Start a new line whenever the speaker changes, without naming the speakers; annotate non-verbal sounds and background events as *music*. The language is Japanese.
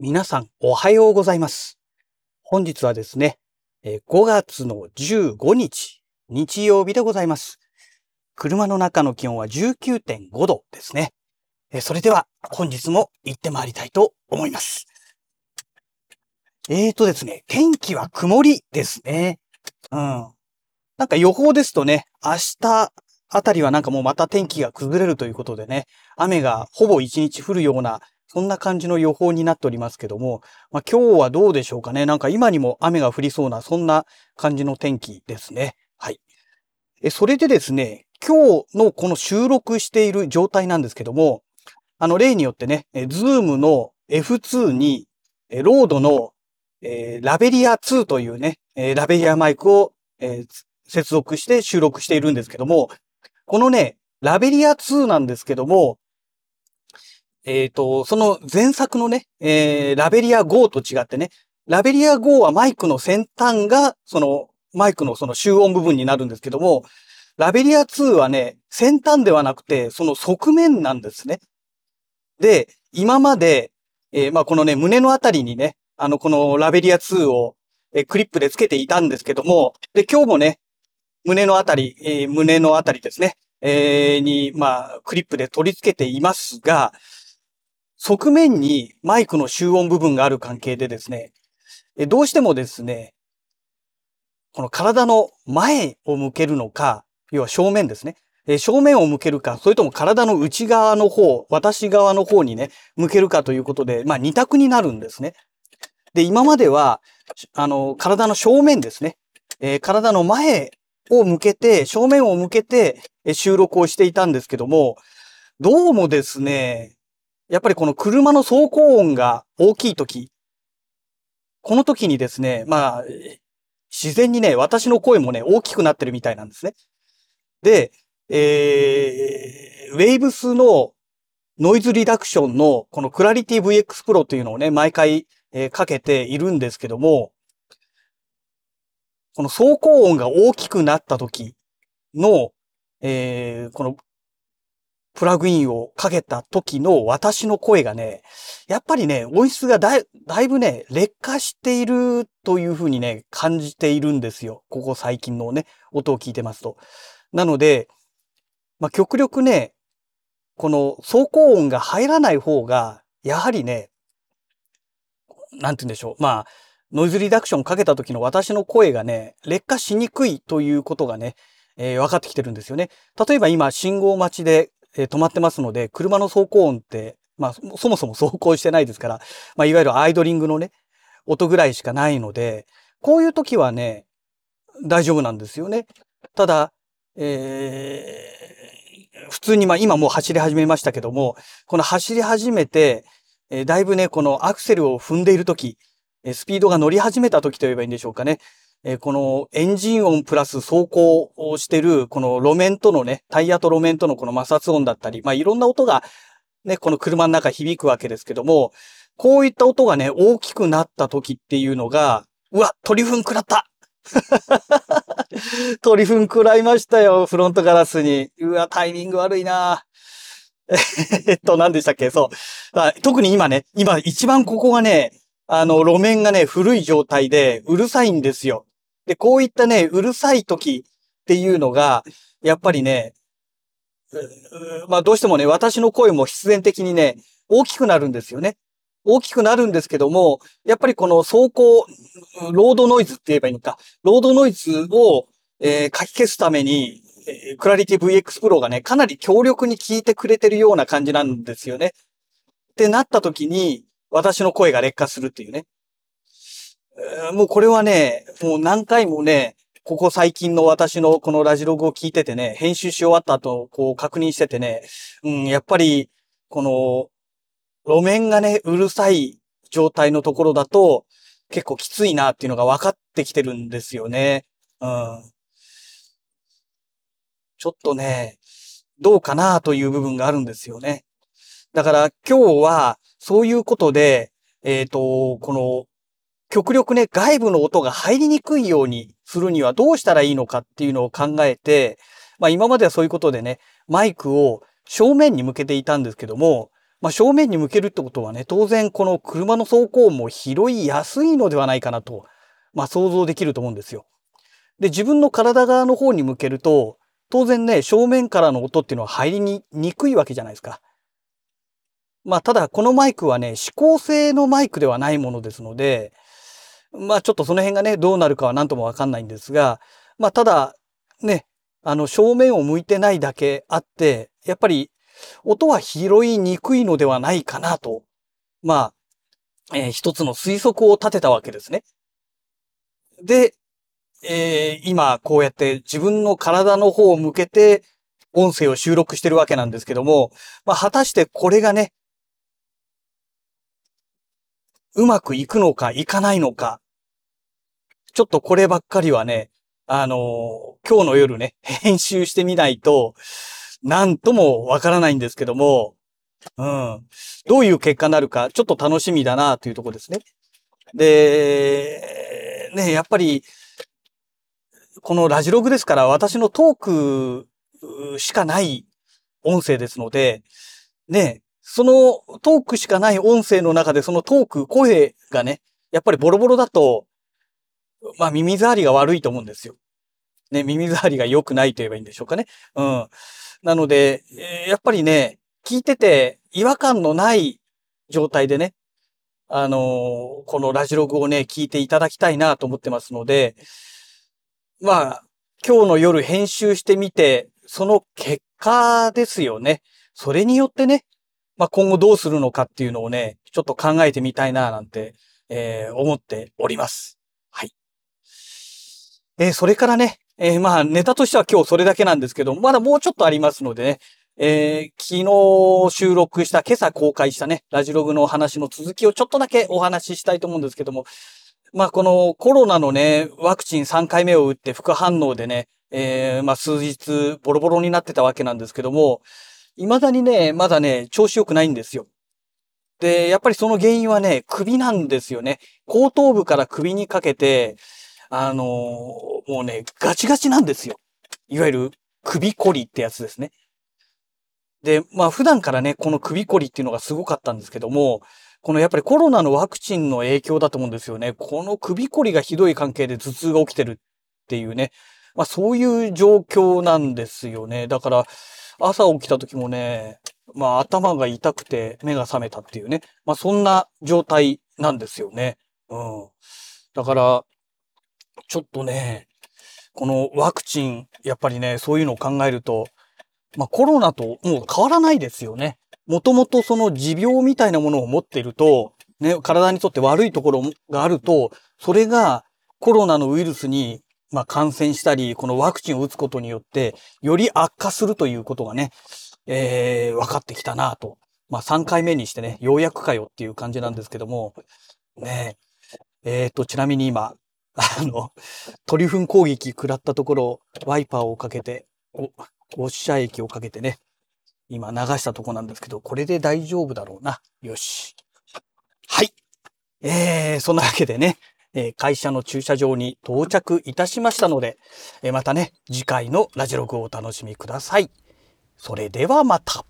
皆さんおはようございます。本日はですね、5月の15日、日曜日でございます。車の中の気温は19.5度ですね。それでは本日も行ってまいりたいと思います。えーとですね、天気は曇りですね。うん。なんか予報ですとね、明日あたりはなんかもうまた天気が崩れるということでね、雨がほぼ一日降るようなそんな感じの予報になっておりますけども、まあ、今日はどうでしょうかね。なんか今にも雨が降りそうな、そんな感じの天気ですね。はい。え、それでですね、今日のこの収録している状態なんですけども、あの、例によってね、ズームの F2 に、ロードの、えーラベリア2というね、えラベリアマイクを、えー接続して収録しているんですけども、このね、ラベリア2なんですけども、えっ、と、その前作のね、えーラベリア GO と違ってね、ラベリア GO はマイクの先端が、その、マイクのその集音部分になるんですけども、ラベリア2はね、先端ではなくて、その側面なんですね。で、今まで、えーまあ、このね、胸のあたりにね、あの、このラベリア2を、えークリップでつけていたんですけども、で、今日もね、胸のあたり、えー胸のあたりですね、えーに、まあ、クリップで取り付けていますが、側面にマイクの集音部分がある関係でですね、どうしてもですね、この体の前を向けるのか、要は正面ですね。正面を向けるか、それとも体の内側の方、私側の方にね、向けるかということで、まあ二択になるんですね。で、今までは、あの、体の正面ですね。えー体の前を向けて、正面を向けて収録をしていたんですけども、どうもですね、やっぱりこの車の走行音が大きい時、この時にですね、まあ、自然にね、私の声もね、大きくなってるみたいなんですね。で、えー、ウェイブスのノイズリダクションのこのクラリティ VX Pro というのをね、毎回、えーかけているんですけども、この走行音が大きくなった時の、えーこのプラグインをかけた時の私の声がね、やっぱりね、音質がだいぶね、劣化しているというふうにね、感じているんですよ。ここ最近のね、音を聞いてますと。なので、まあ、極力ね、この走行音が入らない方が、やはりね、なんて言うんでしょう。まあ、ノイズリダクションかけた時の私の声がね、劣化しにくいということがね、えー分かってきてるんですよね。例えば今、信号待ちで、えー止まってますので、車の走行音って、まあ、そもそも走行してないですから、まあ、いわゆるアイドリングのね、音ぐらいしかないので、こういう時はね、大丈夫なんですよね。ただ、えー普通にまあ今もう走り始めましたけども、この走り始めて、えーだいぶね、このアクセルを踏んでいる時、えスピードが乗り始めた時と言えばいいんでしょうかね。えこのエンジン音プラス走行をしてる、この路面とのね、タイヤと路面とのこの摩擦音だったり、まあいろんな音がね、この車の中響くわけですけども、こういった音がね、大きくなった時っていうのが、うわ、鳥糞食らった *laughs* 鳥糞食らいましたよ、フロントガラスに。うわ、タイミング悪いなえっと、何でしたっけ？そう。特に今ね、今一番ここがね、あの、路面がね、古い状態で、うるさいんですよ。で、こういったね、うるさい時っていうのが、やっぱりね、まあどうしてもね、私の声も必然的にね、大きくなるんですよね。大きくなるんですけども、やっぱりこの走行、ロードノイズって言えばいいのか、ロードノイズを、えーかき消すために、えークラリティ VX Pro がね、かなり強力に効いてくれてるような感じなんですよね。ってなった時に、私の声が劣化するっていうね。もうこれはね、もう何回もね、ここ最近の私のこのラジログを聞いててね、編集し終わった後、こう確認しててね、うん、やっぱり、この、路面がね、うるさい状態のところだと、結構きついなっていうのが分かってきてるんですよね。うん。ちょっとね、どうかなという部分があるんですよね。だから今日は、そういうことで、えっ、と、この、極力ね、外部の音が入りにくいようにするにはどうしたらいいのかっていうのを考えて、まあ今まではそういうことでね、マイクを正面に向けていたんですけども、まあ、正面に向けるってことはね、当然この車の走行も拾いやすいのではないかなと、まあ、想像できると思うんですよ。で、自分の体側の方に向けると、当然ね、正面からの音っていうのは入りににくいわけじゃないですか。まあ、ただこのマイクはね、指向性のマイクではないものですので、まあちょっとその辺がね、どうなるかは何ともわかんないんですが、まあただ、ね、あの正面を向いてないだけあって、やっぱり音は拾いにくいのではないかなと、まあ、えー、一つの推測を立てたわけですね。で、えー、今こうやって自分の体の方を向けて音声を収録してるわけなんですけども、まあ果たしてこれがね、うまくいくのかいかないのか、ちょっとこればっかりはね、あのー、今日の夜ね、編集してみないと、なんともわからないんですけども、うん。どういう結果になるか、ちょっと楽しみだなというとこですね。で、ね、やっぱり、このラジログですから私のトークしかない音声ですので、ね、そのトークしかない音声の中でそのトーク、声がね、やっぱりボロボロだと、まあ耳障りが悪いと思うんですよ。ね、耳障りが良くないと言えばいいんでしょうかね。うん。なので、やっぱりね、聞いてて違和感のない状態でね、あのー、このラジログをね、聞いていただきたいなと思ってますので、まあ、今日の夜編集してみて、その結果ですよね。それによってね、まあ、今後どうするのかっていうのをね、ちょっと考えてみたいななんて、えー、思っております。えー、それからね、えー、まあ、ネタとしては今日それだけなんですけど、まだもうちょっとありますのでね、えー、昨日収録した、今朝公開したね、ラジログの話の続きをちょっとだけお話ししたいと思うんですけども、まあ、このコロナのね、ワクチン3回目を打って副反応でね、えー、まあ、数日ボロボロになってたわけなんですけども、未だにね、まだね、調子良くないんですよ。で、やっぱりその原因はね、首なんですよね。後頭部から首にかけて、あのー、もうね、ガチガチなんですよ。いわゆる首こりってやつですね。で、まあ普段からね、この首こりっていうのがすごかったんですけども、このやっぱりコロナのワクチンの影響だと思うんですよね。この首こりがひどい関係で頭痛が起きてるっていうね。まあそういう状況なんですよね。だから、朝起きた時もね、まあ頭が痛くて目が覚めたっていうね。まあそんな状態なんですよね。うん。だから、ちょっとね、このワクチン、やっぱりね、そういうのを考えると、まあコロナともう変わらないですよね。もともとその持病みたいなものを持っていると、ね、体にとって悪いところがあると、それがコロナのウイルスにまあ、感染したり、このワクチンを打つことによって、より悪化するということがね、えー、分かってきたなと。まあ、3回目にしてね、ようやくかよっていう感じなんですけども、ねえ、えー、と、ちなみに今、あの、トリフン攻撃食らったところ、ワイパーをかけて、お、ウォッシャー液をかけてね、今流したとこなんですけど、これで大丈夫だろうな。よし。はい。えー、そんなわけでね、え会社の駐車場に到着いたしましたので、えまたね、次回のラジログをお楽しみください。それではまた。